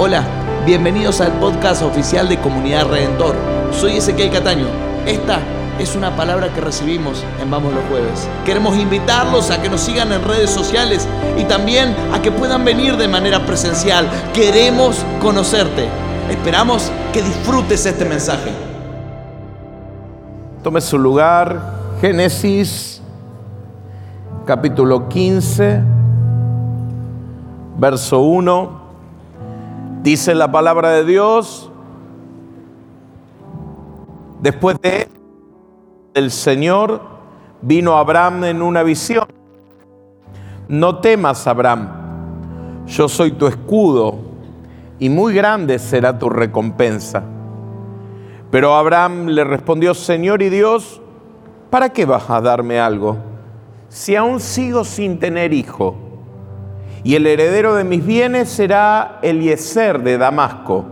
Hola, bienvenidos al podcast oficial de Comunidad Redentor. Soy Ezequiel Cataño. Esta es una palabra que recibimos en Vamos los Jueves. Queremos invitarlos a que nos sigan en redes sociales y también a que puedan venir de manera presencial. Queremos conocerte. Esperamos que disfrutes este mensaje. Tome su lugar, Génesis capítulo 15, verso 1. Dice la palabra de Dios, después de el Señor vino Abraham en una visión. No temas, Abraham, yo soy tu escudo y muy grande será tu recompensa. Pero Abraham le respondió, Señor y Dios, ¿para qué vas a darme algo? Si aún sigo sin tener hijo y el heredero de mis bienes será Eliezer de Damasco.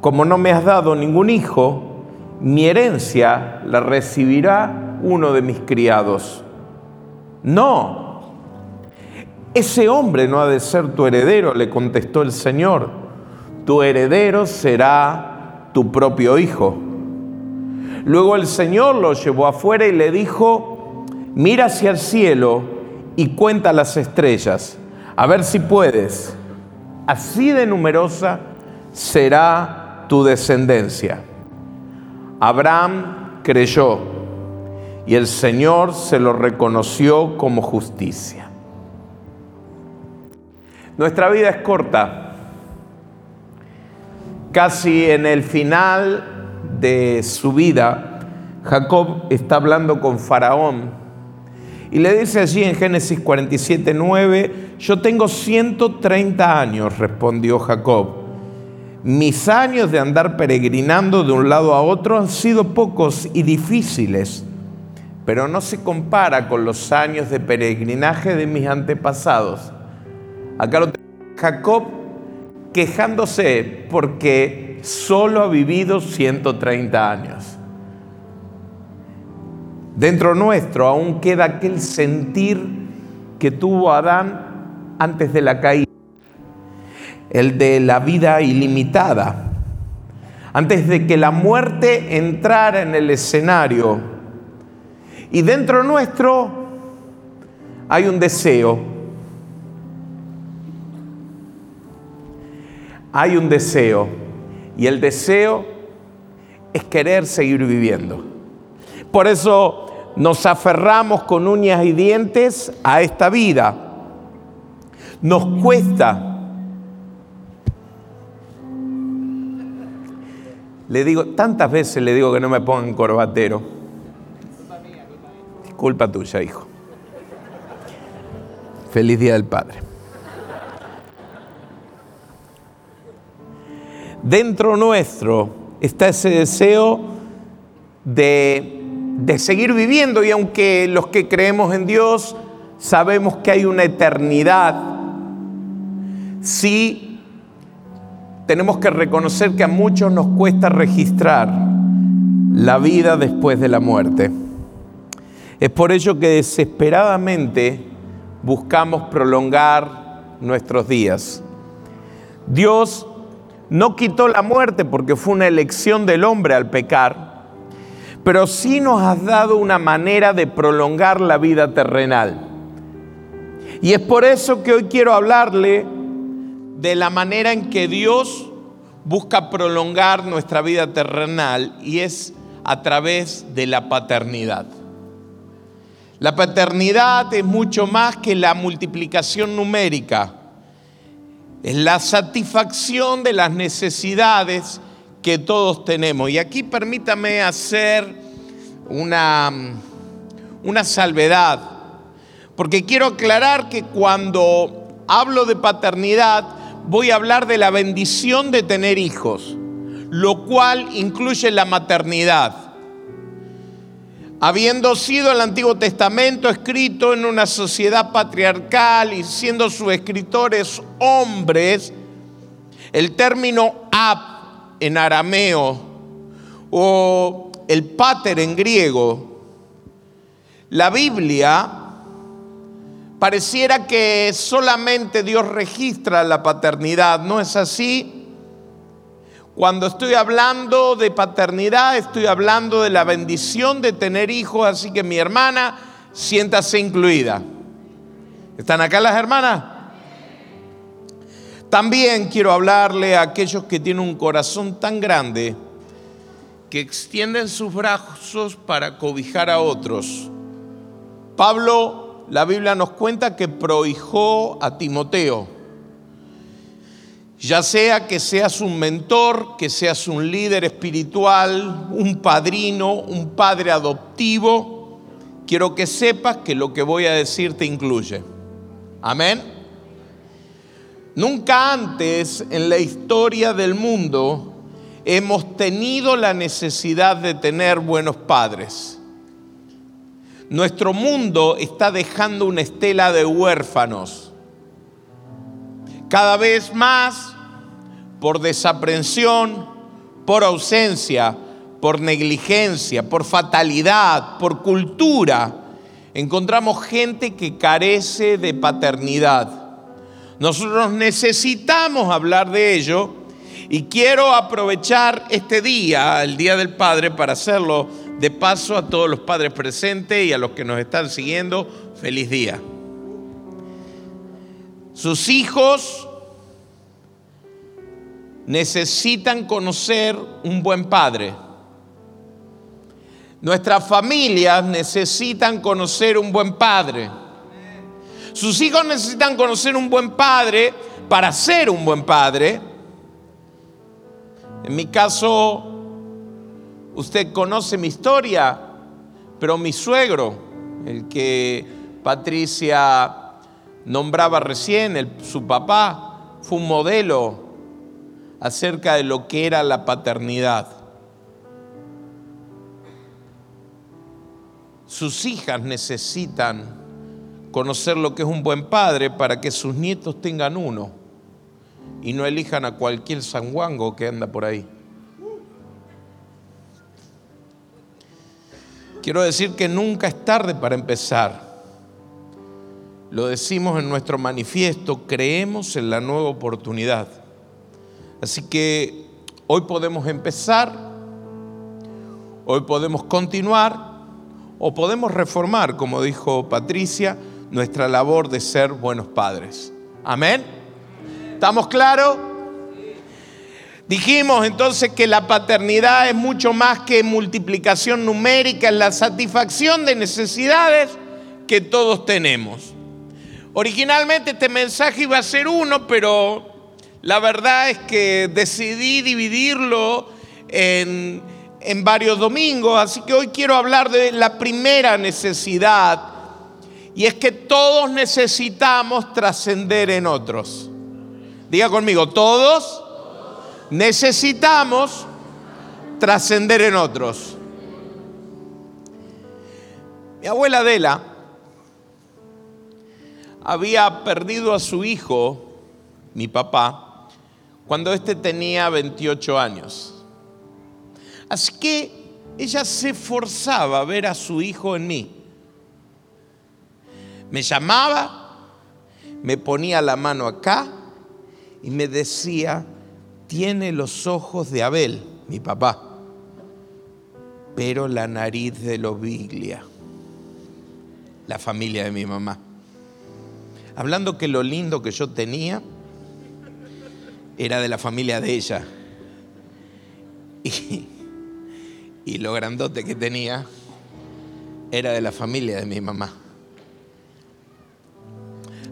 Como no me has dado ningún hijo, mi herencia la recibirá uno de mis criados. No, ese hombre no ha de ser tu heredero, le contestó el Señor. Tu heredero será tu propio hijo. Luego el Señor lo llevó afuera y le dijo, mira hacia el cielo y cuenta las estrellas, a ver si puedes. Así de numerosa será tu descendencia. Abraham creyó y el Señor se lo reconoció como justicia. Nuestra vida es corta. Casi en el final de su vida, Jacob está hablando con Faraón y le dice allí en Génesis 47, 9, yo tengo 130 años, respondió Jacob. Mis años de andar peregrinando de un lado a otro han sido pocos y difíciles, pero no se compara con los años de peregrinaje de mis antepasados. Acá lo tengo Jacob quejándose porque solo ha vivido 130 años. Dentro nuestro aún queda aquel sentir que tuvo Adán antes de la caída, el de la vida ilimitada, antes de que la muerte entrara en el escenario. Y dentro nuestro hay un deseo, hay un deseo, y el deseo es querer seguir viviendo. Por eso nos aferramos con uñas y dientes a esta vida. Nos cuesta. Le digo, tantas veces le digo que no me pongan corbatero. Culpa tuya, hijo. Feliz Día del Padre. Dentro nuestro está ese deseo de de seguir viviendo y aunque los que creemos en Dios sabemos que hay una eternidad, sí tenemos que reconocer que a muchos nos cuesta registrar la vida después de la muerte. Es por ello que desesperadamente buscamos prolongar nuestros días. Dios no quitó la muerte porque fue una elección del hombre al pecar, pero sí nos has dado una manera de prolongar la vida terrenal. Y es por eso que hoy quiero hablarle de la manera en que Dios busca prolongar nuestra vida terrenal y es a través de la paternidad. La paternidad es mucho más que la multiplicación numérica. Es la satisfacción de las necesidades que todos tenemos. Y aquí permítame hacer una, una salvedad, porque quiero aclarar que cuando hablo de paternidad voy a hablar de la bendición de tener hijos, lo cual incluye la maternidad. Habiendo sido el Antiguo Testamento escrito en una sociedad patriarcal y siendo sus escritores hombres, el término en arameo o el pater en griego, la Biblia Pareciera que solamente Dios registra la paternidad, ¿no es así? Cuando estoy hablando de paternidad, estoy hablando de la bendición de tener hijos, así que mi hermana, siéntase incluida. ¿Están acá las hermanas? También quiero hablarle a aquellos que tienen un corazón tan grande que extienden sus brazos para cobijar a otros. Pablo, la Biblia nos cuenta que prohijó a Timoteo ya sea que seas un mentor, que seas un líder espiritual, un padrino, un padre adoptivo, quiero que sepas que lo que voy a decir te incluye. Amén. Nunca antes en la historia del mundo hemos tenido la necesidad de tener buenos padres. Nuestro mundo está dejando una estela de huérfanos cada vez más, por desaprensión, por ausencia, por negligencia, por fatalidad, por cultura, encontramos gente que carece de paternidad. Nosotros necesitamos hablar de ello y quiero aprovechar este día, el Día del Padre, para hacerlo de paso a todos los padres presentes y a los que nos están siguiendo. Feliz día. Sus hijos necesitan conocer un buen padre. Nuestras familias necesitan conocer un buen padre. Sus hijos necesitan conocer un buen padre para ser un buen padre. En mi caso, usted conoce mi historia, pero mi suegro, el que Patricia nombraba recién, su papá, fue un modelo acerca de lo que era la paternidad. Sus hijas necesitan conocer lo que es un buen padre para que sus nietos tengan uno y no elijan a cualquier sanguango que anda por ahí. Quiero decir que nunca es tarde para empezar. Lo decimos en nuestro manifiesto, creemos en la nueva oportunidad. Así que hoy podemos empezar, hoy podemos continuar o podemos reformar, como dijo Patricia, nuestra labor de ser buenos padres. Amén. ¿Estamos claros? Dijimos entonces que la paternidad es mucho más que multiplicación numérica, es la satisfacción de necesidades que todos tenemos. Originalmente este mensaje iba a ser uno, pero la verdad es que decidí dividirlo en, en varios domingos, así que hoy quiero hablar de la primera necesidad, y es que todos necesitamos trascender en otros. Diga conmigo, todos necesitamos trascender en otros. Mi abuela Adela había perdido a su hijo, mi papá, cuando éste tenía 28 años. Así que ella se forzaba a ver a su hijo en mí. Me llamaba, me ponía la mano acá y me decía, tiene los ojos de Abel, mi papá, pero la nariz de Lobiglia, la familia de mi mamá hablando que lo lindo que yo tenía era de la familia de ella. Y, lo grandote que tenía era de la familia de mi mamá.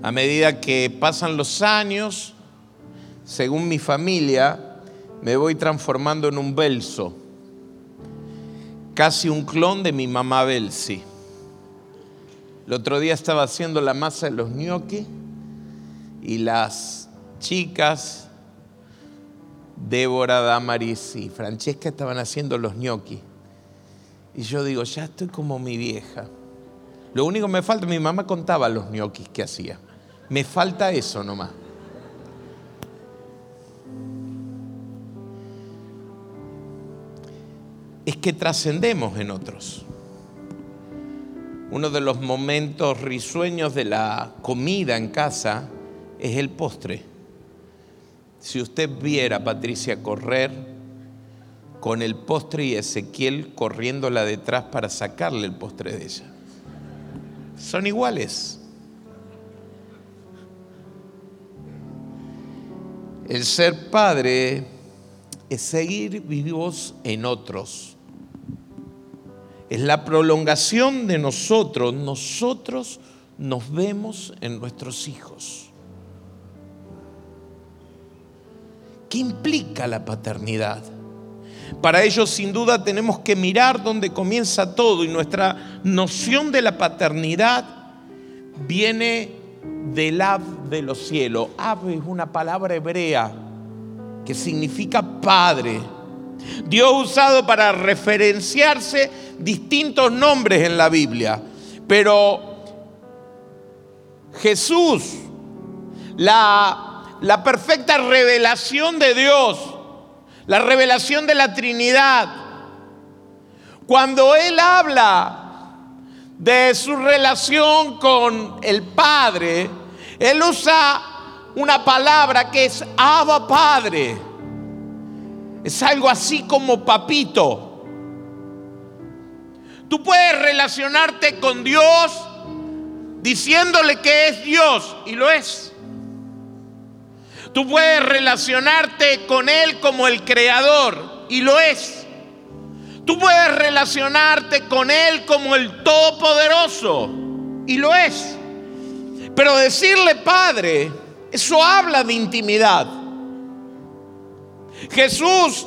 A medida que pasan los años, según mi familia, me voy transformando en un Belso, casi un clon de mi mamá Belsi. El otro día estaba haciendo la masa de los gnocchi y las chicas, Débora, Damaris y Francesca estaban haciendo los gnocchi. Y yo digo, ya estoy como mi vieja. Lo único que me falta, mi mamá contaba los gnocchis que hacía. Me falta eso nomás. Es que trascendemos en otros. uno de los momentos risueños de la comida en casa es el postre. Si usted viera a Patricia correr con el postre y Ezequiel corriéndola detrás para sacarle el postre de ella. Son iguales. El ser padre es seguir vivos en otros. Es la prolongación de nosotros. Nosotros nos vemos en nuestros hijos. ¿Qué implica la paternidad? Para ello, sin duda, tenemos que mirar dónde comienza todo y nuestra noción de la paternidad viene del Ab de los cielos. Ab es una palabra hebrea que significa padre. Dios usado para referenciarse distintos nombres en la Biblia, pero Jesús, la, la perfecta revelación de Dios, la revelación de la Trinidad, cuando Él habla de su relación con el Padre, Él usa una palabra que es Abba Padre. Es algo así como papito. Tú puedes relacionarte con Dios diciéndole que es Dios y lo es. Tú puedes relacionarte con Él como el creador y lo es. Tú puedes relacionarte con Él como el Todopoderoso. Y lo es. Pero decirle Padre, eso habla de intimidad. Jesús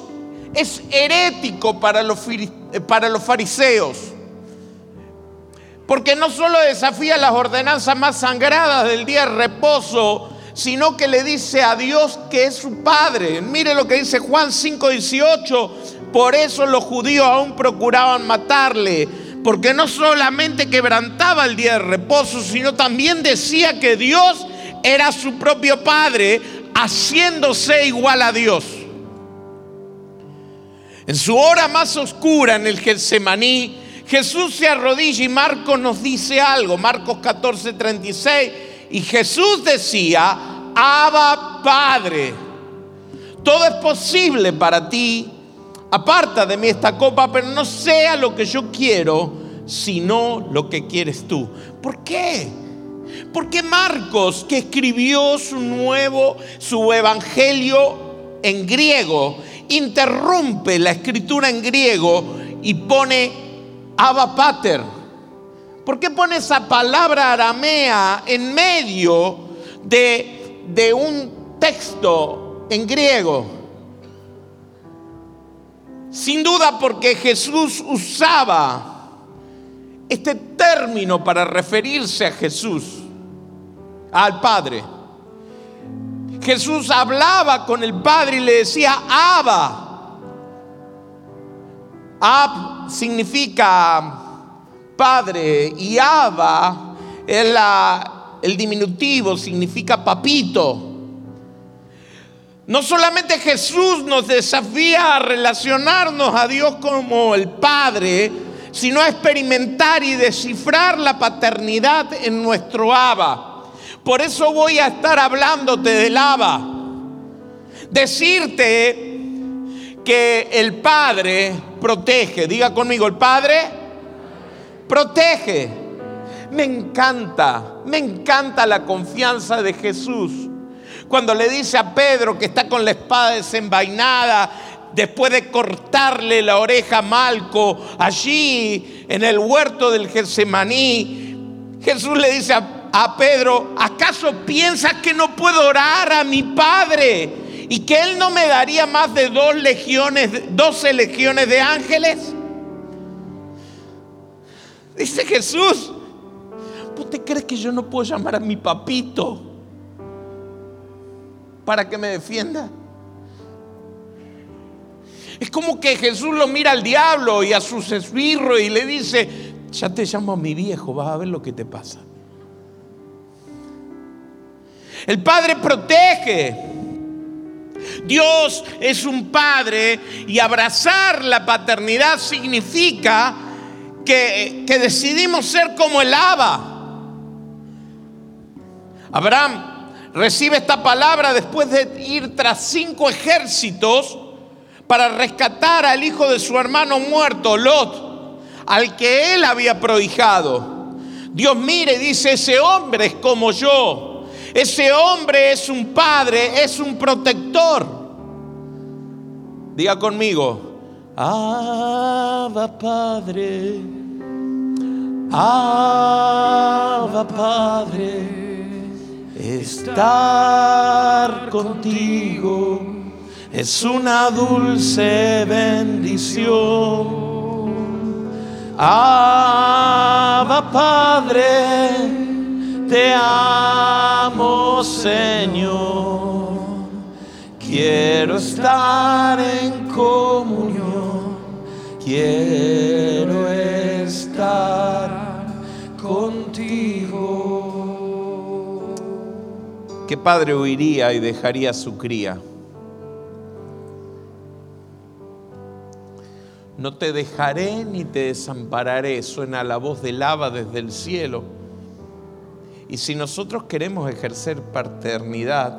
es herético para los, para los fariseos. Porque no solo desafía las ordenanzas más sangradas del día de reposo, sino que le dice a Dios que es su Padre. Mire lo que dice Juan 5:18. Por eso los judíos aún procuraban matarle, porque no solamente quebrantaba el día de reposo, sino también decía que Dios era su propio Padre, haciéndose igual a Dios. En su hora más oscura en el Getsemaní, Jesús se arrodilla y Marcos nos dice algo, Marcos 14, 36, y Jesús decía, Abba Padre, todo es posible para ti aparta de mí esta copa, pero no sea lo que yo quiero, sino lo que quieres tú. ¿Por qué? Porque Marcos, que escribió su nuevo, su evangelio en griego, interrumpe la escritura en griego y pone Abba Pater. ¿Por qué pone esa palabra aramea en medio de, de un texto en griego? Sin duda porque Jesús usaba este término para referirse a Jesús, al Padre. Jesús hablaba con el Padre y le decía, Abba. Ab significa Padre y Abba es el diminutivo, significa papito. No solamente Jesús nos desafía a relacionarnos a Dios como el Padre, sino a experimentar y descifrar la paternidad en nuestro Abba. Por eso voy a estar hablándote del Abba. Decirte que el Padre protege. Diga conmigo, el Padre protege. Me encanta, me encanta la confianza de Jesús cuando le dice a Pedro que está con la espada desenvainada, después de cortarle la oreja a Malco allí en el huerto del Getsemaní, Jesús le dice a, Pedro, ¿acaso piensas que no puedo orar a mi Padre y que Él no me daría más de dos legiones, doce legiones de ángeles? Dice Jesús, ¿vos te crees que yo no puedo llamar a mi papito? Para que me defienda. Es como que Jesús lo mira al diablo y a sus esbirros y le dice, ya te llamo a mi viejo, vas a ver lo que te pasa. El Padre protege. Dios es un Padre y abrazar la paternidad significa que, que decidimos ser como el Abba. Abraham recibe esta palabra después de ir tras cinco ejércitos para rescatar al hijo de su hermano muerto, Lot, al que él había prohijado. Dios mire y dice, ese hombre es como yo, ese hombre es un padre, es un protector. Diga conmigo, Abba Padre, Abba Padre Estar contigo es una dulce bendición. Abba Padre, te amo Señor. Quiero estar en comunión. Quiero estar ¿Qué padre huiría y dejaría a su cría? No te dejaré ni te desampararé, suena la voz del lava desde el cielo. Y si nosotros queremos ejercer paternidad,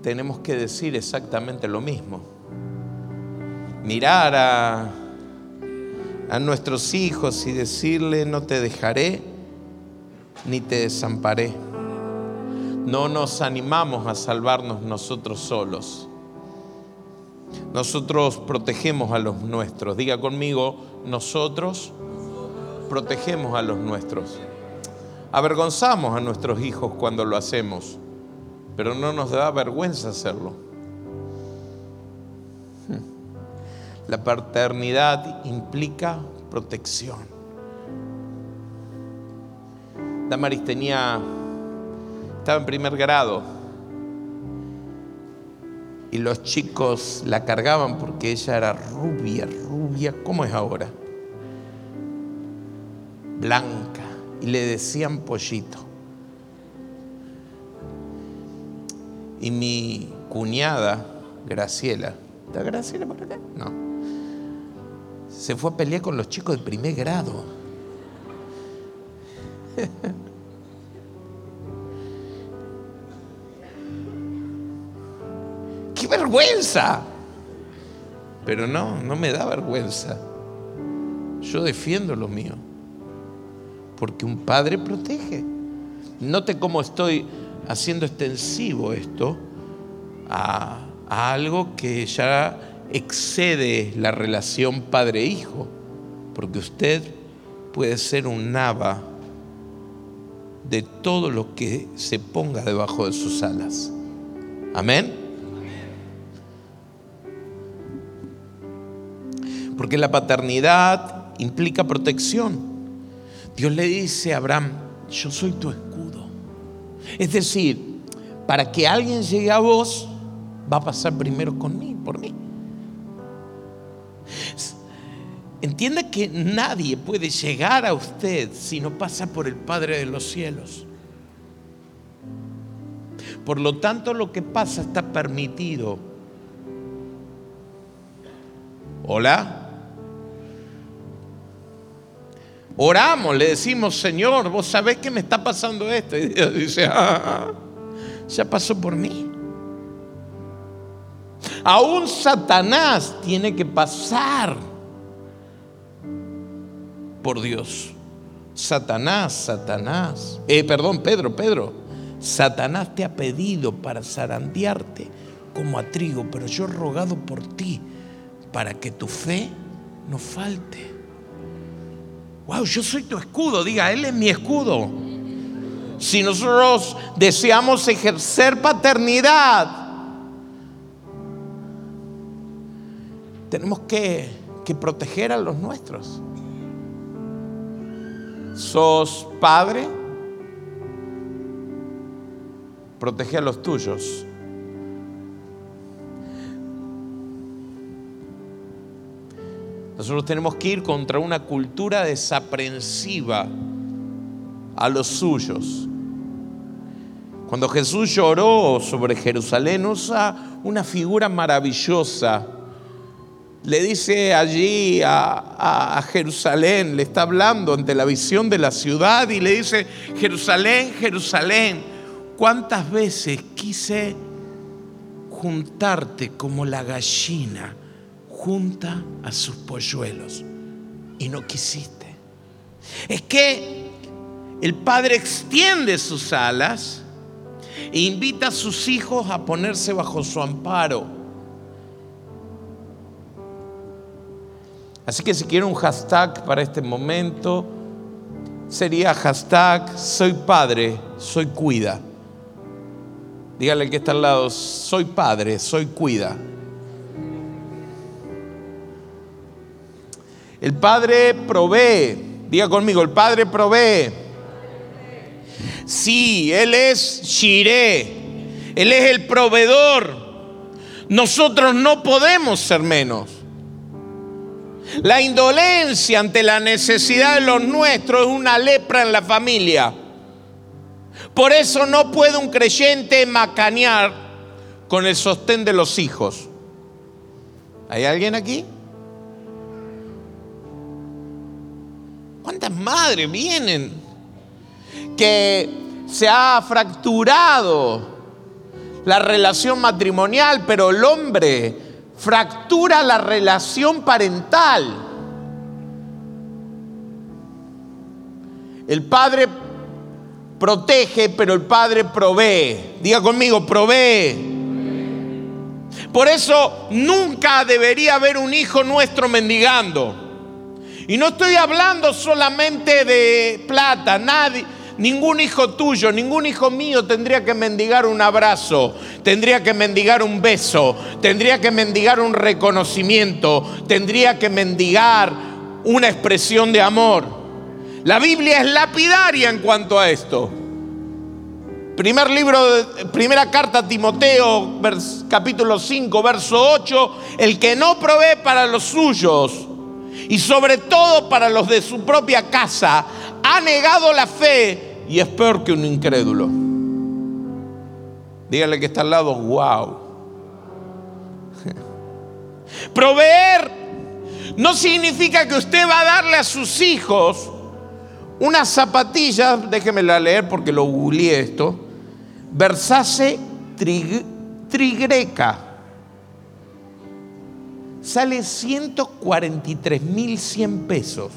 tenemos que decir exactamente lo mismo. Mirar a, a nuestros hijos y decirle, no te dejaré ni te desamparé no nos animamos a salvarnos nosotros solos. Nosotros protegemos a los nuestros. Diga conmigo, nosotros protegemos a los nuestros. Avergonzamos a nuestros hijos cuando lo hacemos, pero no nos da vergüenza hacerlo. La paternidad implica protección. Damaris tenía estaba en primer grado y los chicos la cargaban porque ella era rubia, rubia, ¿cómo es ahora? Blanca. Y le decían pollito. Y mi cuñada, Graciela, ¿está Graciela por acá? No. Se fue a pelear con los chicos de primer grado. vergüenza. Pero no, no me da vergüenza. Yo defiendo lo mío. Porque un padre protege. Note cómo estoy haciendo extensivo esto a, a algo que ya excede la relación padre-hijo. Porque usted puede ser un nava de todo lo que se ponga debajo de sus alas. Amén. Porque la paternidad implica protección. Dios le dice a Abraham, yo soy tu escudo. Es decir, para que alguien llegue a vos, va a pasar primero con mí, por mí. Entienda que nadie puede llegar a usted si no pasa por el Padre de los cielos. Por lo tanto, lo que pasa está permitido. Hola. Oramos, le decimos, Señor, vos sabés que me está pasando esto. Y Dios dice, ah, ya pasó por mí. Aún Satanás tiene que pasar por Dios. Satanás, Satanás. Eh, perdón, Pedro, Pedro. Satanás te ha pedido para zarandearte como a trigo, pero yo he rogado por ti para que tu fe no falte. Wow, yo soy tu escudo. Diga, Él es mi escudo. Si nosotros deseamos ejercer paternidad, tenemos que, que proteger a los nuestros. ¿Sos padre? Protege a los tuyos. Nosotros tenemos que ir contra una cultura desaprensiva a los suyos. Cuando Jesús lloró sobre Jerusalén, usa una figura maravillosa le dice allí a, a, Jerusalén, le está hablando ante la visión de la ciudad y le dice, Jerusalén, Jerusalén, ¿cuántas veces quise juntarte como la gallina junta a sus polluelos y no quisiste? Es que el Padre extiende sus alas e invita a sus hijos a ponerse bajo su amparo Así que si quiero un hashtag para este momento, sería hashtag soy padre, soy cuida. Dígale al que está al lado, soy padre, soy cuida. El Padre provee. Diga conmigo, el Padre provee. Sí, Él es Shiré. Él es el proveedor. Nosotros no podemos ser menos. La indolencia ante la necesidad de los nuestros es una lepra en la familia. Por eso no puede un creyente macanear con el sostén de los hijos. ¿Hay alguien aquí? ¿Cuántas madres vienen que se ha fracturado la relación matrimonial, pero el hombre fractura la relación parental. El padre protege, pero el padre provee. Diga conmigo, provee. Por eso nunca debería haber un hijo nuestro mendigando. Y no estoy hablando solamente de plata, nadie Ningún hijo tuyo, ningún hijo mío tendría que mendigar un abrazo, tendría que mendigar un beso, tendría que mendigar un reconocimiento, tendría que mendigar una expresión de amor. La Biblia es lapidaria en cuanto a esto. Primer libro, primera carta a Timoteo, capítulo 5, verso 8, el que no provee para los suyos y sobre todo para los de su propia casa, ha negado la fe y es peor que un incrédulo. Dígale que está al lado, wow. Proveer no significa que usted va a darle a sus hijos unas zapatillas, déjemela leer porque lo googleé esto, Versace Trigreca. Sale 143.100 pesos.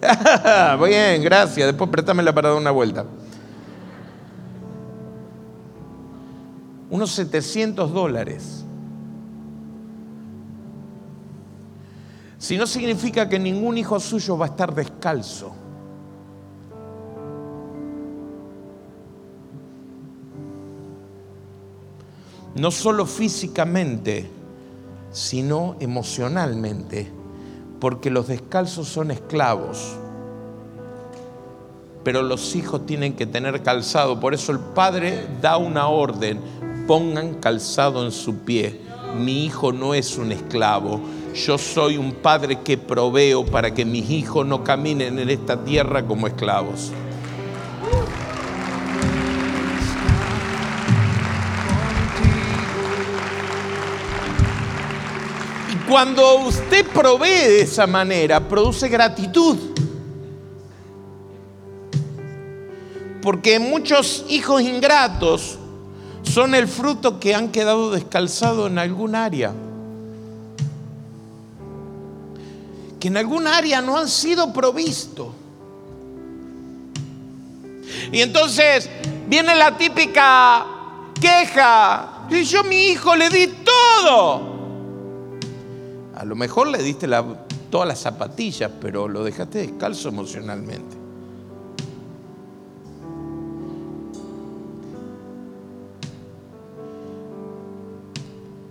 Bien, gracias. Después préstamela para dar una vuelta. Unos 700 dólares. Si no significa que ningún hijo suyo va a estar descalzo. No solo físicamente, sino emocionalmente porque los descalzos son esclavos, pero los hijos tienen que tener calzado. Por eso el padre da una orden, pongan calzado en su pie. Mi hijo no es un esclavo, yo soy un padre que proveo para que mis hijos no caminen en esta tierra como esclavos. Cuando usted provee de esa manera, produce gratitud. Porque muchos hijos ingratos son el fruto que han quedado descalzados en algún área. Que en algún área no han sido provistos. Y entonces viene la típica queja. Y yo mi hijo le di todo. A lo mejor le diste todas las zapatillas, pero lo dejaste descalzo emocionalmente.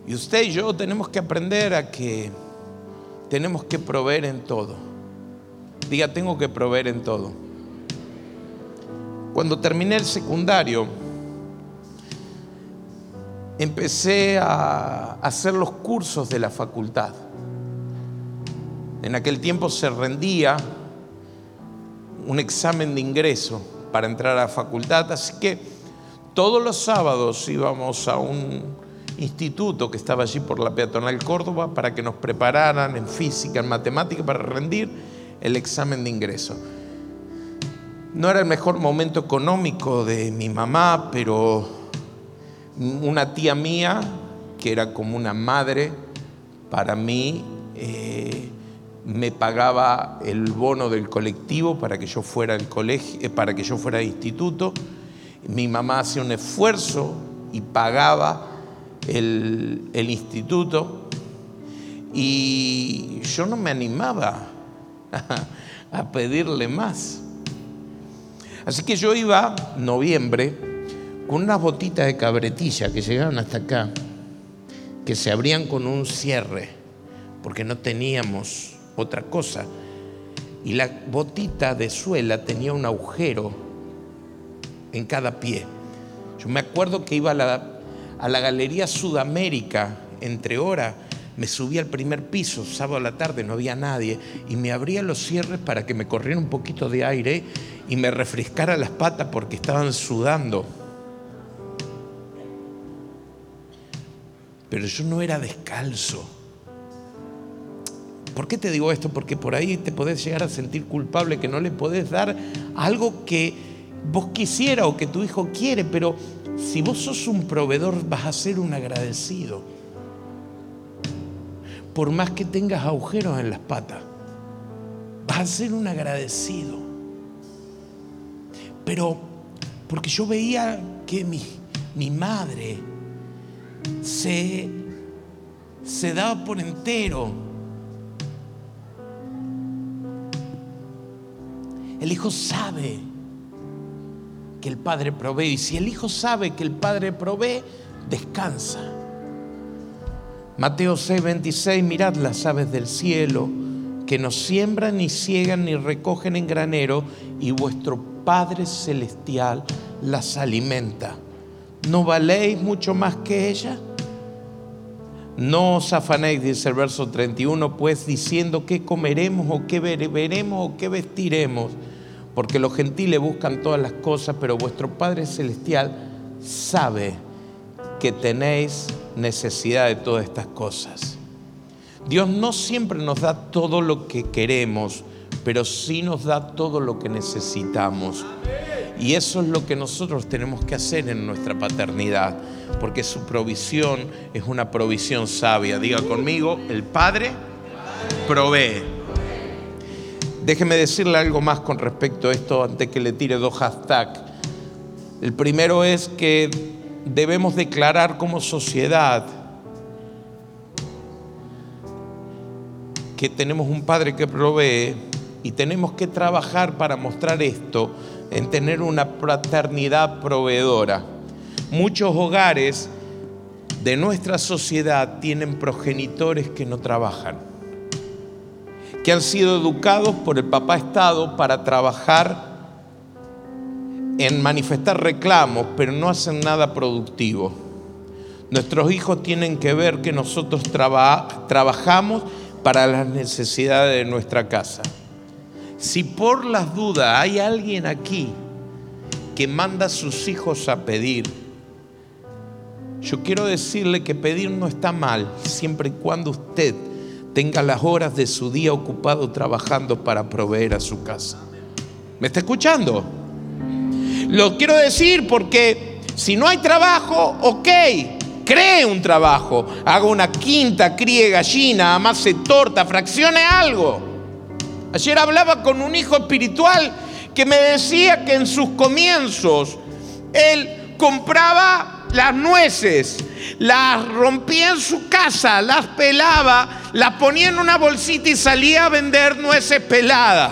Y usted y yo tenemos que aprender a que tenemos que proveer en todo. Diga, tengo que proveer en todo. Cuando terminé el secundario, empecé a hacer los cursos de la facultad. En aquel tiempo se rendía un examen de ingreso para entrar a la facultad, así que todos los sábados íbamos a un instituto que estaba allí por la peatonal Córdoba para que nos prepararan en física, en matemática, para rendir el examen de ingreso. No era el mejor momento económico de mi mamá, pero una tía mía, que era como una madre para mí, eh, me pagaba el bono del colectivo para que yo fuera al colegio, eh, para que yo fuera al instituto. Mi mamá hacía un esfuerzo y pagaba el, el instituto y yo no me animaba a pedirle más. Así que yo iba, noviembre, con unas botitas de cabretilla que llegaban hasta acá, que se abrían con un cierre, porque no teníamos otra cosa. Y la botita de suela tenía un agujero en cada pie. Yo me acuerdo que iba a la, Galería Sudamérica entre horas me subí al primer piso, sábado a la tarde no había nadie, y me abría los cierres para que me corriera un poquito de aire y me refrescara las patas porque estaban sudando. Pero yo no era descalzo. ¿Por qué te digo esto? Porque por ahí te podés llegar a sentir culpable que no le podés dar algo que vos quisiera o que tu hijo quiere, pero si vos sos un proveedor vas a ser un agradecido. Por más que tengas agujeros en las patas, vas a ser un agradecido. Pero porque yo veía que mi, mi madre se, se daba por entero. El hijo sabe que el Padre provee. Y si el Hijo sabe que el Padre provee, descansa. Mateo 6, 26, mirad las aves del cielo, que no siembran, ni ciegan, ni recogen en granero, y vuestro Padre Celestial las alimenta. ¿No valéis mucho más que ella? No os afanéis, dice el verso 31, pues diciendo qué comeremos o qué beberemos o qué vestiremos porque los gentiles buscan todas las cosas, pero vuestro Padre Celestial sabe que tenéis necesidad de todas estas cosas. Dios no siempre nos da todo lo que queremos, pero sí nos da todo lo que necesitamos. Y eso es lo que nosotros tenemos que hacer en nuestra paternidad, porque su provisión es una provisión sabia. Diga conmigo, el Padre provee. Déjeme decirle algo más con respecto a esto antes que le tire dos hashtags. El primero es que debemos declarar como sociedad que tenemos un Padre que provee y tenemos que trabajar para mostrar esto en tener una fraternidad proveedora. Muchos hogares de nuestra sociedad tienen progenitores que no trabajan que han sido educados por el papá Estado para trabajar en manifestar reclamos, pero no hacen nada productivo. Nuestros hijos tienen que ver que nosotros trabajamos para las necesidades de nuestra casa. Si por las dudas hay alguien aquí que manda a sus hijos a pedir, yo quiero decirle que pedir no está mal, siempre y cuando usted tenga las horas de su día ocupado trabajando para proveer a su casa. ¿Me está escuchando? Lo quiero decir porque si no hay trabajo, ok, cree un trabajo, haga una quinta, críe gallina, amase torta, fraccione algo. Ayer hablaba con un hijo espiritual que me decía que en sus comienzos él compraba las nueces, las rompía en su casa, las pelaba, las ponía en una bolsita y salía a vender nueces peladas.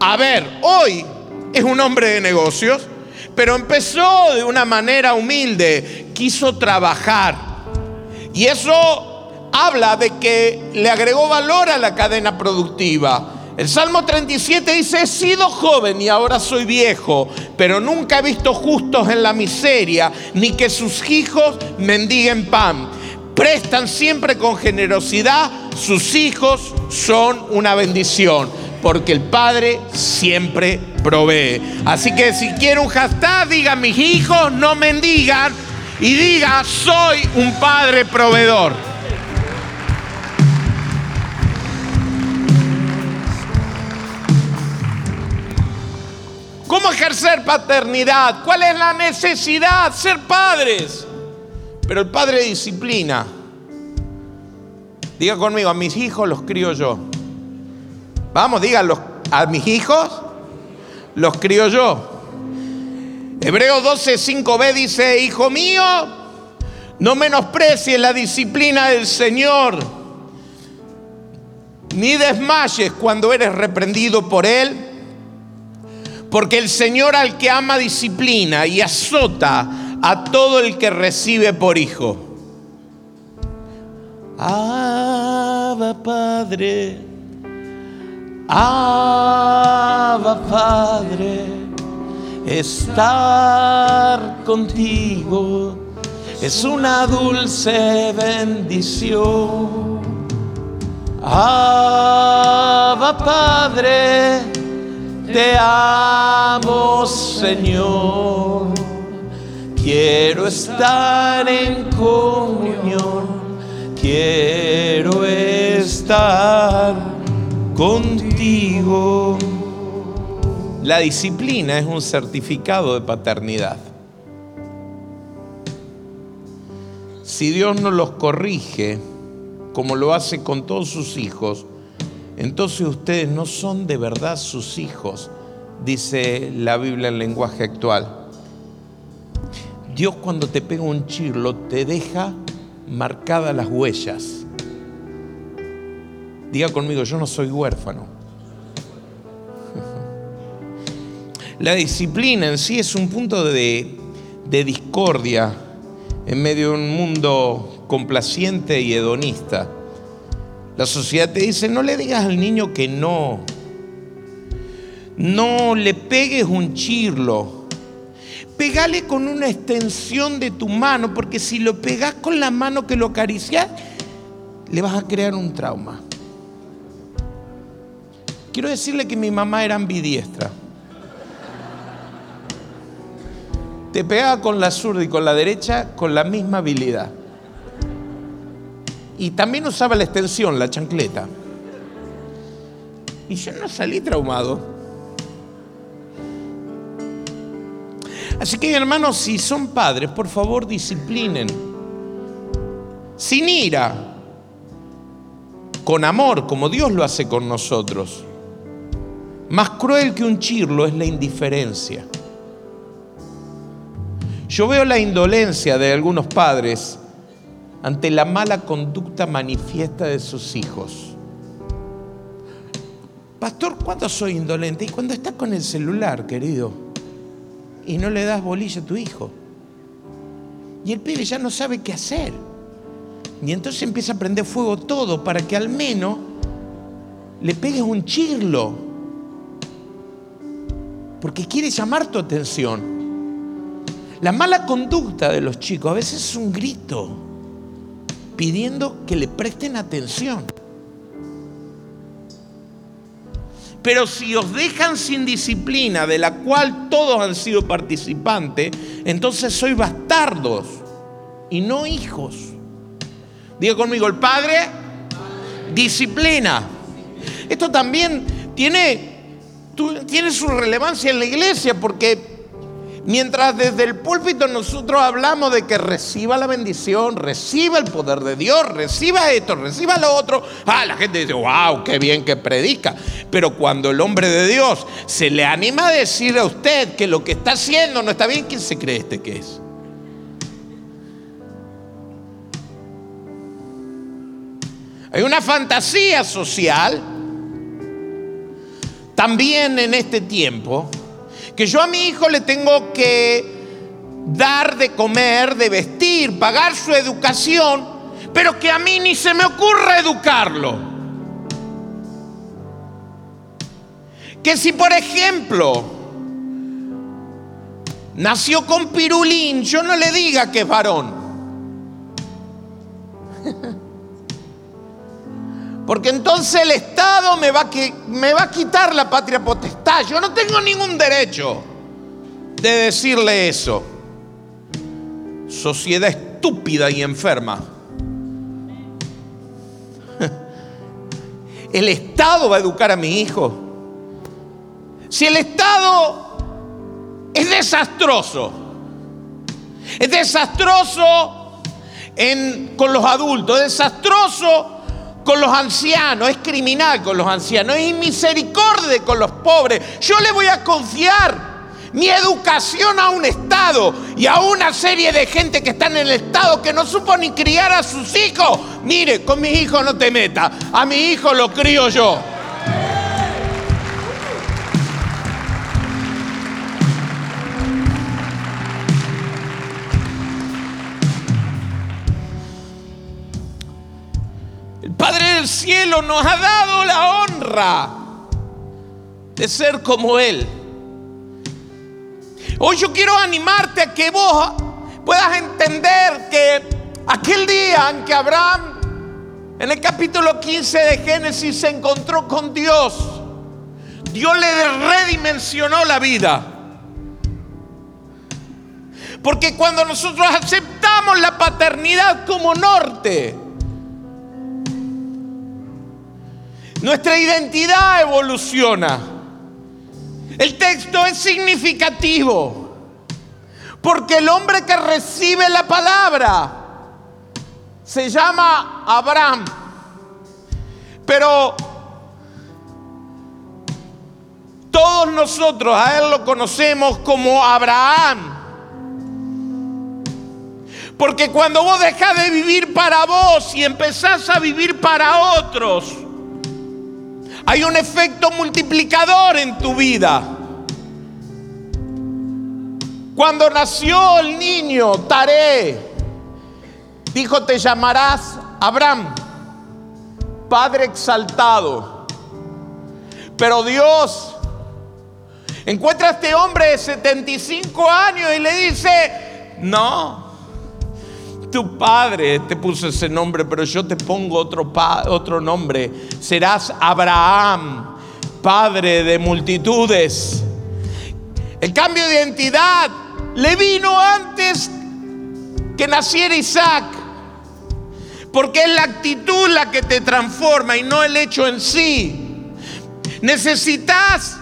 A ver, hoy es un hombre de negocios, pero empezó de una manera humilde, quiso trabajar. Y eso habla de que le agregó valor a la cadena productiva. El Salmo 37 dice, he sido joven y ahora soy viejo, pero nunca he visto justos en la miseria, ni que sus hijos mendiguen pan. Prestan siempre con generosidad, sus hijos son una bendición, porque el Padre siempre provee. Así que si quiere un hashtag, diga, mis hijos no mendigan, y diga, soy un padre proveedor. ¿Cómo ejercer paternidad? ¿Cuál es la necesidad? Ser padres. Pero el padre disciplina. Diga conmigo, a mis hijos los crío yo. Vamos, díganlo, a mis hijos los crío yo. Hebreo 12, 5b dice, hijo mío, no menosprecies la disciplina del Señor, ni desmayes cuando eres reprendido por Él, porque el Señor al que ama disciplina y azota a todo el que recibe por hijo. Abba Padre, Abba Padre, estar contigo es una dulce bendición. Abba Padre, te amo Señor, quiero estar en comunión, quiero estar contigo. La disciplina es un certificado de paternidad. Si Dios no los corrige, como lo hace con todos sus hijos, entonces ustedes no son de verdad sus hijos, dice la Biblia en lenguaje actual. Dios cuando te pega un chirlo te deja marcadas las huellas. Diga conmigo, yo no soy huérfano. La disciplina en sí es un punto de, de discordia en medio de un mundo complaciente y hedonista. La sociedad te dice, no le digas al niño que no. No le pegues un chirlo. Pegale con una extensión de tu mano, porque si lo pegas con la mano que lo acaricias, le vas a crear un trauma. Quiero decirle que mi mamá era ambidiestra. Te pegaba con la zurda y con la derecha con la misma habilidad. Y también usaba la extensión, la chancleta. Y yo no salí traumado. Así que hermanos, si son padres, por favor disciplinen. Sin ira, con amor, como Dios lo hace con nosotros. Más cruel que un chirlo es la indiferencia. Yo veo la indolencia de algunos padres ante la mala conducta manifiesta de sus hijos. Pastor, ¿cuándo soy indolente? Y cuando estás con el celular, querido, y no le das bolilla a tu hijo. Y el pibe ya no sabe qué hacer. Y entonces empieza a prender fuego todo para que al menos le pegues un chirlo. Porque quiere llamar tu atención. La mala conducta de los chicos a veces es un grito pidiendo que le presten atención. Pero si os dejan sin disciplina, de la cual todos han sido participantes, entonces sois bastardos y no hijos. Diga conmigo, el Padre disciplina. Esto también tiene, tiene su relevancia en la iglesia porque Mientras desde el púlpito nosotros hablamos de que reciba la bendición, reciba el poder de Dios, reciba esto, reciba lo otro, ah, la gente dice, wow, qué bien que predica. Pero cuando el hombre de Dios se le anima a decir a usted que lo que está haciendo no está bien, ¿quién se cree este que es? Hay una fantasía social también en este tiempo que yo a mi hijo le tengo que dar de comer, de vestir, pagar su educación, pero que a mí ni se me ocurra educarlo. Que si, por ejemplo, nació con pirulín, yo no le diga que es varón. Porque entonces el Estado me va, a, quitar la patria potestad. Yo no tengo ningún derecho de decirle eso. sociedad estúpida y enferma. El Estado va a educar a mi hijo. Si el Estado es desastroso, es desastroso con los adultos, es desastroso con los ancianos, es criminal con los ancianos, es inmisericordia con los pobres. Yo le voy a confiar mi educación a un Estado y a una serie de gente que está en el Estado que no supo ni criar a sus hijos. Mire, con mis hijos no te metas, a mi hijo lo crío yo. Padre del Cielo nos ha dado la honra de ser como Él. Hoy yo quiero animarte a que vos puedas entender que aquel día en que Abraham, en el capítulo 15 de Génesis, se encontró con Dios, Dios le redimensionó la vida. Porque cuando nosotros aceptamos la paternidad como norte, nuestra identidad evoluciona. El texto es significativo porque el hombre que recibe la palabra se llama Abraham. Pero todos nosotros a él lo conocemos como Abraham. Porque cuando vos dejas de vivir para vos y empezás a vivir para otros, hay un efecto multiplicador en tu vida. Cuando nació el niño, Taré, dijo, te llamarás Abraham, Padre exaltado. Pero Dios encuentra a este hombre de 75 años y le dice, no, tu padre te puso ese nombre, pero yo te pongo otro, otro nombre. Serás Abraham, padre de multitudes. El cambio de identidad le vino antes que naciera Isaac. Porque es la actitud la que te transforma y no el hecho en sí. Necesitas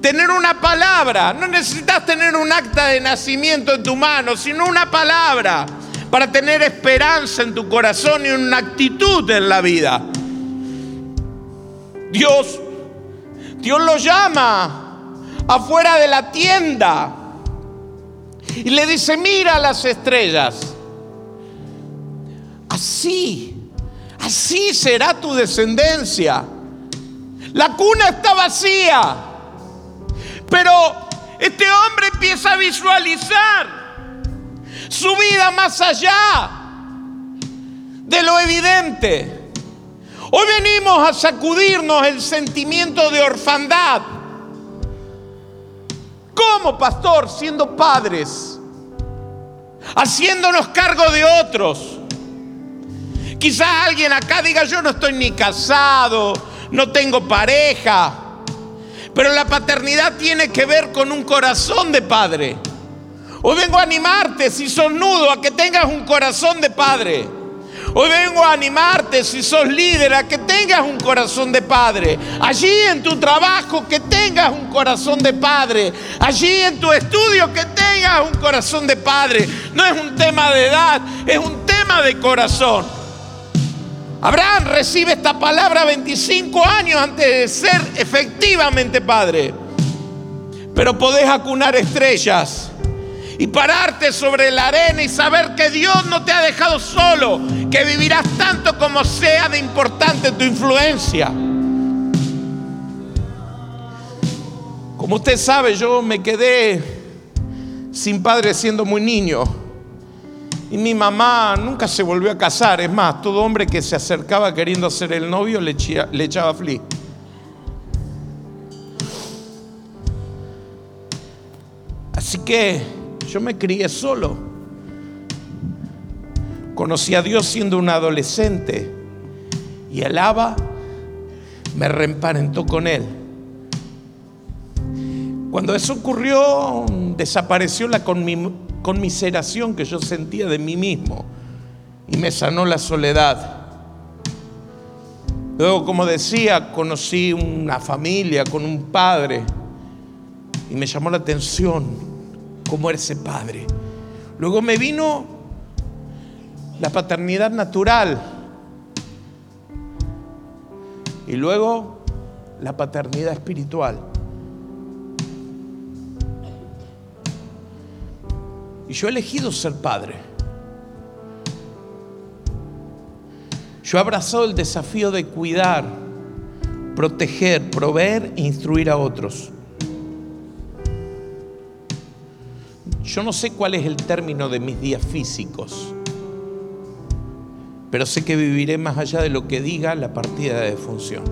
tener una palabra. No necesitas tener un acta de nacimiento en tu mano, sino una palabra para tener esperanza en tu corazón y una actitud en la vida. Dios, Dios lo llama afuera de la tienda y le dice, mira las estrellas. Así, así será tu descendencia. La cuna está vacía, pero este hombre empieza a visualizar su vida más allá de lo evidente. Hoy venimos a sacudirnos el sentimiento de orfandad. ¿Cómo, pastor? Siendo padres, haciéndonos cargo de otros. Quizás alguien acá diga, yo no estoy ni casado, no tengo pareja, pero la paternidad tiene que ver con un corazón de padre. Hoy vengo a animarte si sos nudo a que tengas un corazón de padre. Hoy vengo a animarte si sos líder a que tengas un corazón de padre. Allí en tu trabajo que tengas un corazón de padre. Allí en tu estudio que tengas un corazón de padre. No es un tema de edad, es un tema de corazón. Abraham recibe esta palabra 25 años antes de ser efectivamente padre. Pero podés acunar estrellas y pararte sobre la arena y saber que Dios no te ha dejado solo, que vivirás tanto como sea de importante tu influencia. Como usted sabe, yo me quedé sin padre siendo muy niño. Y mi mamá nunca se volvió a casar. Es más, todo hombre que se acercaba queriendo ser el novio le, echaba fli. Así que yo me crié solo. Conocí a Dios siendo un adolescente y el Abba me reemparentó con Él. Cuando eso ocurrió, desapareció la conmiseración que yo sentía de mí mismo y me sanó la soledad. Luego, como decía, conocí una familia con un padre y me llamó la atención era ese padre. Luego me vino la paternidad natural y luego la paternidad espiritual. Y yo he elegido ser padre. Yo he abrazado el desafío de cuidar, proteger, proveer e instruir a otros. Yo no sé cuál es el término de mis días físicos, pero sé que viviré más allá de lo que diga la partida de defunción.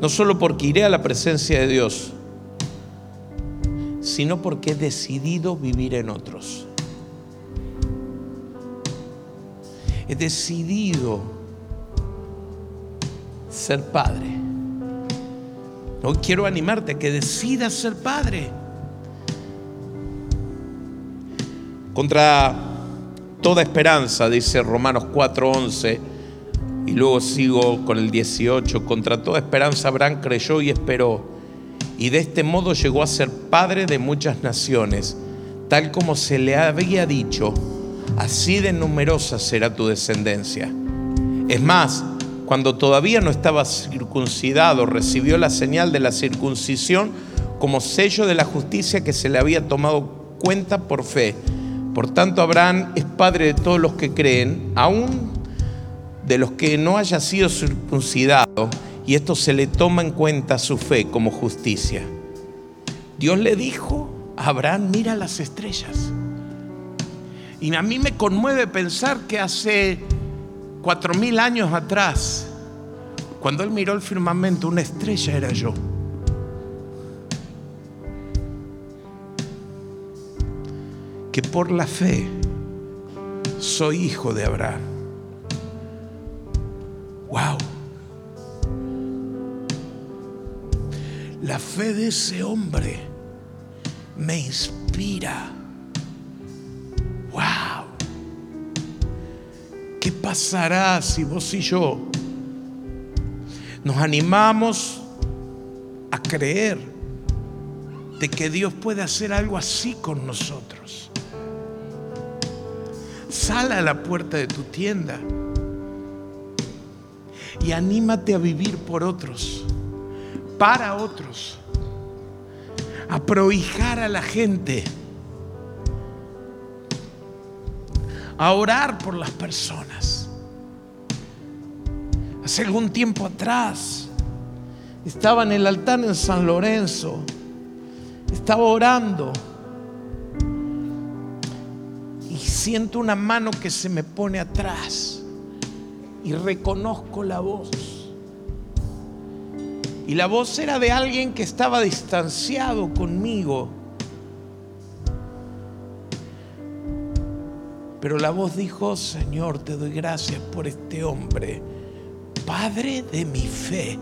No solo porque iré a la presencia de Dios, sino porque he decidido vivir en otros. He decidido ser padre. Hoy quiero animarte a que decidas ser padre. Contra toda esperanza, dice Romanos 4:11, y luego sigo con el 18, contra toda esperanza Abraham creyó y esperó y de este modo llegó a ser padre de muchas naciones, tal como se le había dicho, así de numerosa será tu descendencia. Es más, cuando todavía no estaba circuncidado, recibió la señal de la circuncisión como sello de la justicia que se le había tomado cuenta por fe. Por tanto, Abraham es padre de todos los que creen, aún de los que no haya sido circuncidado y esto se le toma en cuenta su fe como justicia. Dios le dijo a Abraham, mira las estrellas. Y a mí me conmueve pensar que hace cuatro mil años atrás, cuando él miró el firmamento, una estrella era yo. Que por la fe soy hijo de Abraham. Wow. La fe de ese hombre me inspira. ¡Wow! ¿Qué pasará si vos y yo nos animamos a creer de que Dios puede hacer algo así con nosotros? Sal a la puerta de tu tienda y anímate a vivir por otros para otros, a prohijar a la gente, a orar por las personas. Hace algún tiempo atrás estaba en el altar en San Lorenzo, estaba orando siento una mano que se me pone atrás y reconozco la voz. Y la voz era de alguien que estaba distanciado conmigo. Pero la voz dijo, Señor, te doy gracias por este hombre, Padre de mi fe.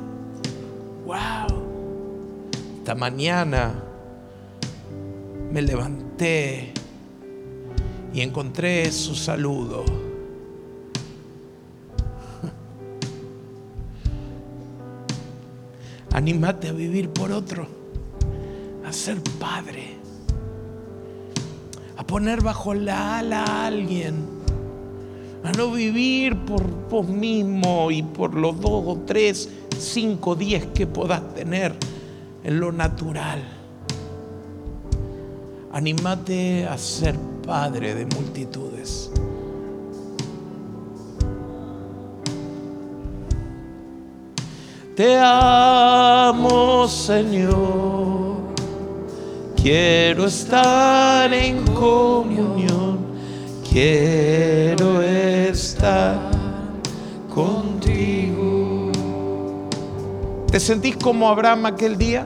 ¡Wow! Esta mañana me levanté y encontré su saludo. Anímate a vivir por otro, a ser padre, a poner bajo la ala a alguien, a no vivir por vos mismo y por los dos o tres, cinco, diez que puedas tener en lo natural. Anímate a ser padre de multitudes. Te amo, Señor. Quiero estar en comunión. Quiero estar contigo. ¿Te sentís como Abraham aquel día?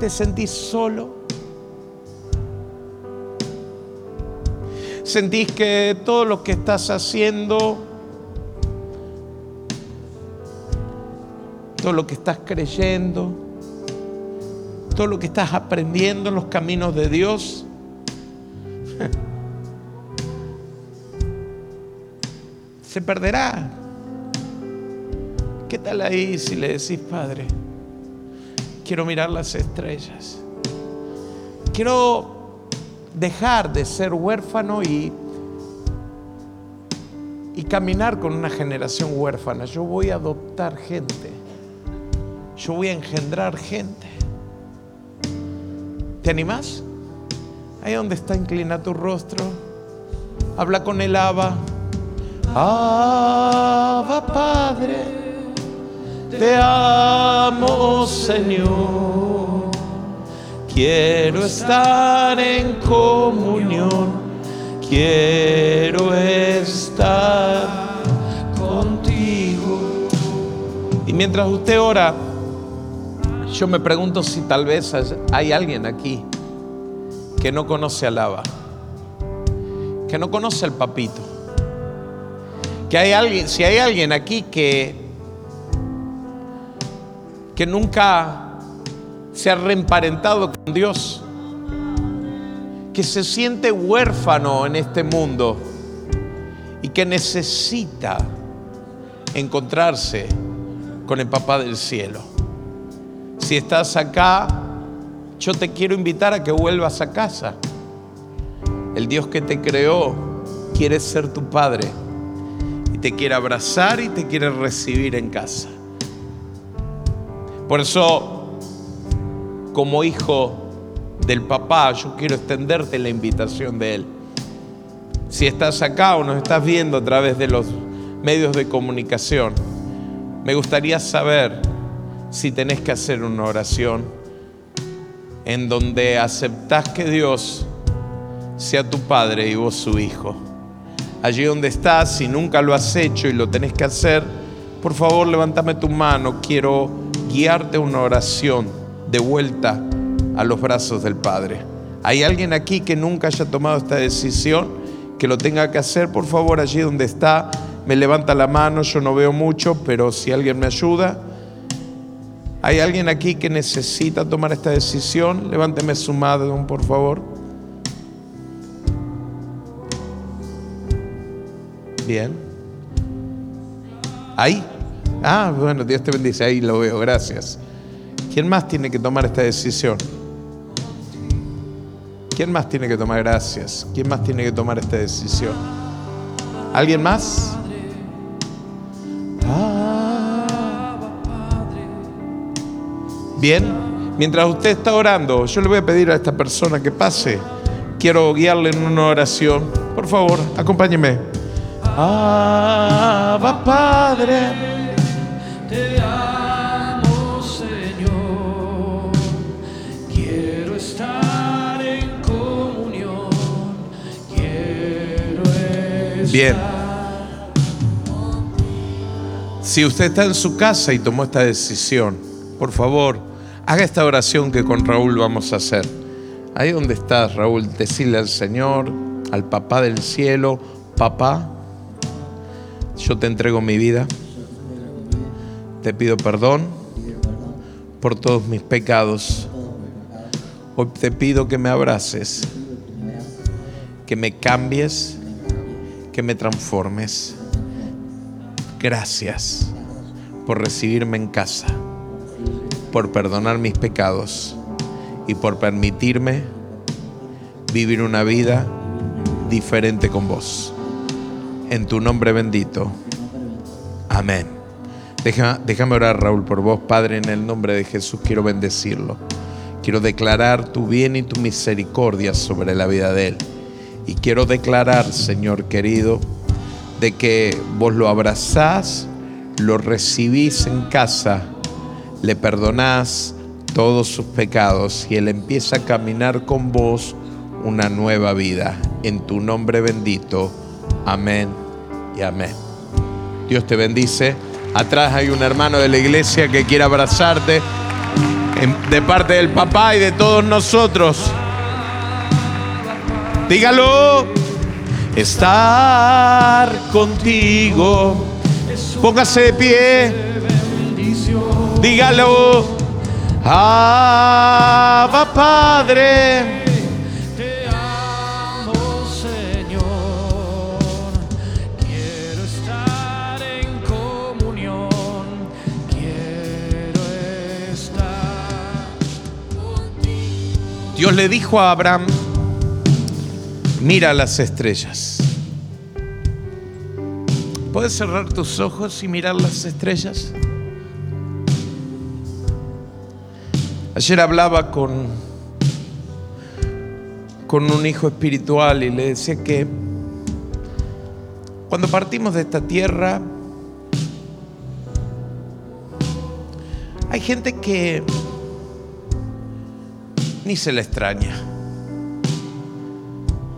¿Te sentís solo? ¿Sentís que todo lo que estás haciendo todo lo que estás creyendo, todo lo que estás aprendiendo en los caminos de Dios. Se perderá. ¿Qué tal ahí si le decís, Padre, quiero mirar las estrellas? Quiero dejar de ser huérfano y, y caminar con una generación huérfana. Yo voy a adoptar gente. Yo voy a engendrar gente. ¿Te animás? Ahí donde está, inclina tu rostro. Habla con el Abba. Abba Padre, te amo Señor. Quiero estar en comunión. Quiero estar contigo. Y mientras usted ora, yo me pregunto si tal vez hay alguien aquí que no conoce al Abba, que no conoce al papito, que hay alguien, si hay alguien aquí que que nunca se ha reemparentado con Dios, que se siente huérfano en este mundo y que necesita encontrarse con el papá del cielo. Si estás acá, yo te quiero invitar a que vuelvas a casa. El Dios que te creó quiere ser tu Padre y te quiere abrazar y te quiere recibir en casa. Por eso, como hijo del papá, yo quiero extenderte la invitación de Él. Si estás acá o nos estás viendo a través de los medios de comunicación, me gustaría saber si tenés que hacer una oración en donde aceptás que Dios sea tu Padre y vos su Hijo. Allí donde estás, si nunca lo has hecho y lo tenés que hacer, por favor levántame tu mano. Quiero guiarte a una oración de vuelta a los brazos del Padre. ¿Hay alguien aquí que nunca haya tomado esta decisión? Que lo tenga que hacer, por favor, allí donde está, me levanta la mano. Yo no veo mucho, pero si alguien me ayuda. ¿Hay alguien aquí que necesita tomar esta decisión? Levánteme su mano, por favor. Bien. ¿Ahí? Ah, bueno, Dios te bendice. Ahí lo veo, gracias. ¿Quién más tiene que tomar esta decisión? ¿Quién más tiene que tomar gracias? ¿Quién más tiene que tomar esta decisión? ¿Alguien más? Bien, mientras usted está orando, yo le voy a pedir a esta persona que pase. Quiero guiarle en una oración. Por favor, acompáñeme. Abba Padre, Bien. Si usted está en su casa y tomó esta decisión, por favor, Haga esta oración que con Raúl vamos a hacer. Ahí donde estás, Raúl, decirle al Señor, al Papá del cielo, Papá, yo te entrego mi vida. Te pido perdón por todos mis pecados. Hoy te pido que me abraces, que me cambies, que me transformes. Gracias por recibirme en casa por perdonar mis pecados y por permitirme vivir una vida diferente con vos. En tu nombre bendito. Amén. déjame orar, Raúl, por vos, Padre, en el nombre de Jesús. Quiero bendecirlo. Quiero declarar tu bien y tu misericordia sobre la vida de él. Y quiero declarar, Señor querido, de que vos lo abrazás, lo recibís en casa le perdonás todos sus pecados y Él empieza a caminar con vos una nueva vida. En tu nombre bendito. Amén y amén. Dios te bendice. Atrás hay un hermano de la iglesia que quiere abrazarte de parte del papá y de todos nosotros. Dígalo. Estar contigo. Póngase de pie. Dígalo. Ah. Abba Padre. Te amo, Señor. Quiero estar en comunión. Quiero estar. Dios le dijo a Abraham, mira las estrellas. ¿Puedes cerrar tus ojos y mirar las estrellas? Ayer hablaba con, con un hijo espiritual y le decía que cuando partimos de esta tierra, hay gente que ni se la extraña.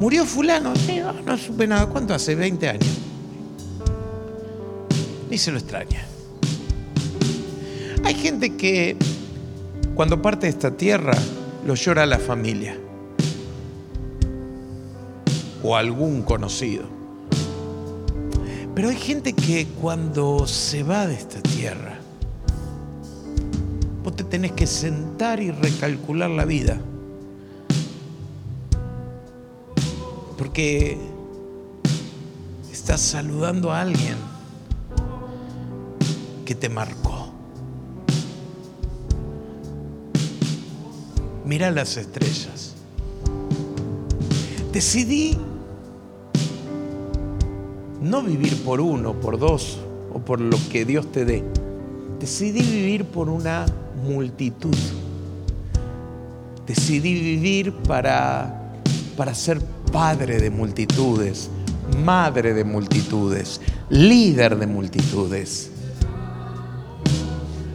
Murió fulano, no, no supe nada. ¿Cuánto hace? 20 años. Ni se lo extraña. Hay gente que cuando parte de esta tierra lo llora la familia o algún conocido. Pero hay gente que cuando se va de esta tierra, vos te tenés que sentar y recalcular la vida. Porque estás saludando a alguien que te marcó. Mira las estrellas. Decidí no vivir por uno, por dos o por lo que Dios te dé. Decidí vivir por una multitud. Decidí vivir para, para ser padre de multitudes, madre de multitudes, líder de multitudes.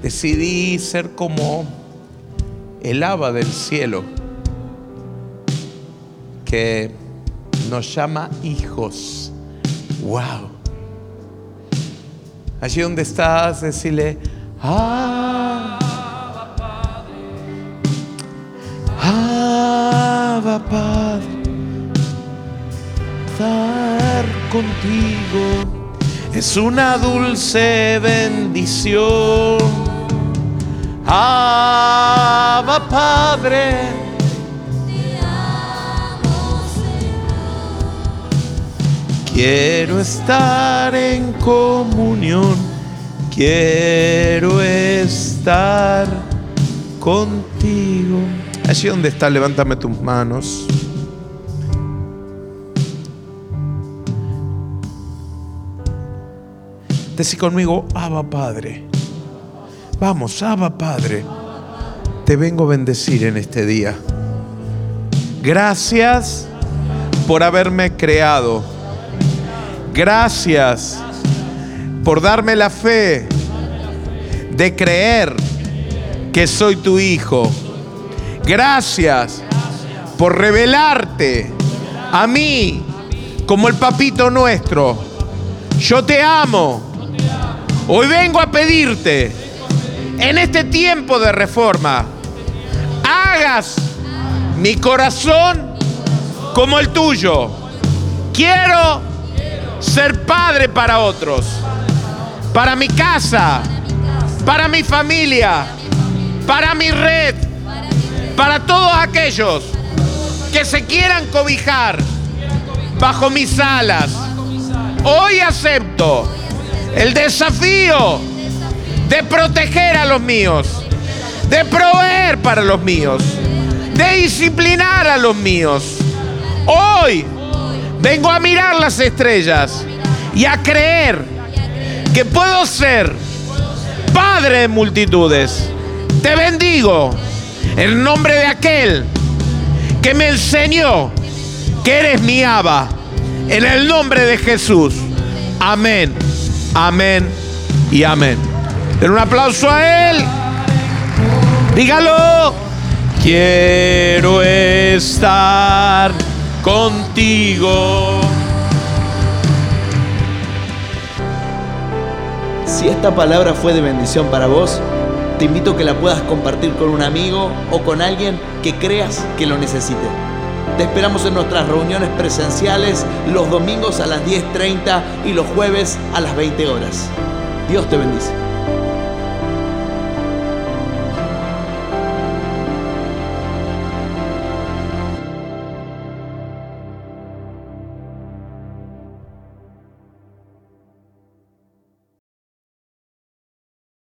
Decidí ser como el aba del cielo que nos llama hijos. ¡Wow! Allí donde estás, decirle, ah, Abba Padre, contigo es una dulce bendición. Abba Padre. Quiero estar en comunión, quiero estar contigo. Allí donde está, levántame tus manos. Decí conmigo, Abba Padre. Vamos, Abba Padre. Te vengo a bendecir en este día. Gracias por haberme creado. Gracias por darme la fe de creer que soy tu hijo. Gracias por revelarte a mí como el papito nuestro. Yo te amo. Hoy vengo a pedirte en este tiempo de reforma, hagas mi corazón como el tuyo. Quiero ser padre para otros, para mi casa, para mi familia, para mi red, para todos aquellos que se quieran cobijar bajo mis alas. Hoy acepto el desafío de proteger a los míos, de proveer para los míos, de disciplinar a los míos. Hoy vengo a mirar las estrellas y a creer que puedo ser padre de multitudes. Te bendigo en nombre de aquel que me enseñó que eres mi Abba. En el nombre de Jesús. Amén, amén y amén. Den un aplauso a Él. Dígalo. Quiero estar contigo. Si esta palabra fue de bendición para vos, te invito a que la puedas compartir con un amigo o con alguien que creas que lo necesite. Te esperamos en nuestras reuniones presenciales los domingos a las 10.30 y los jueves a las 20 horas. Dios te bendice.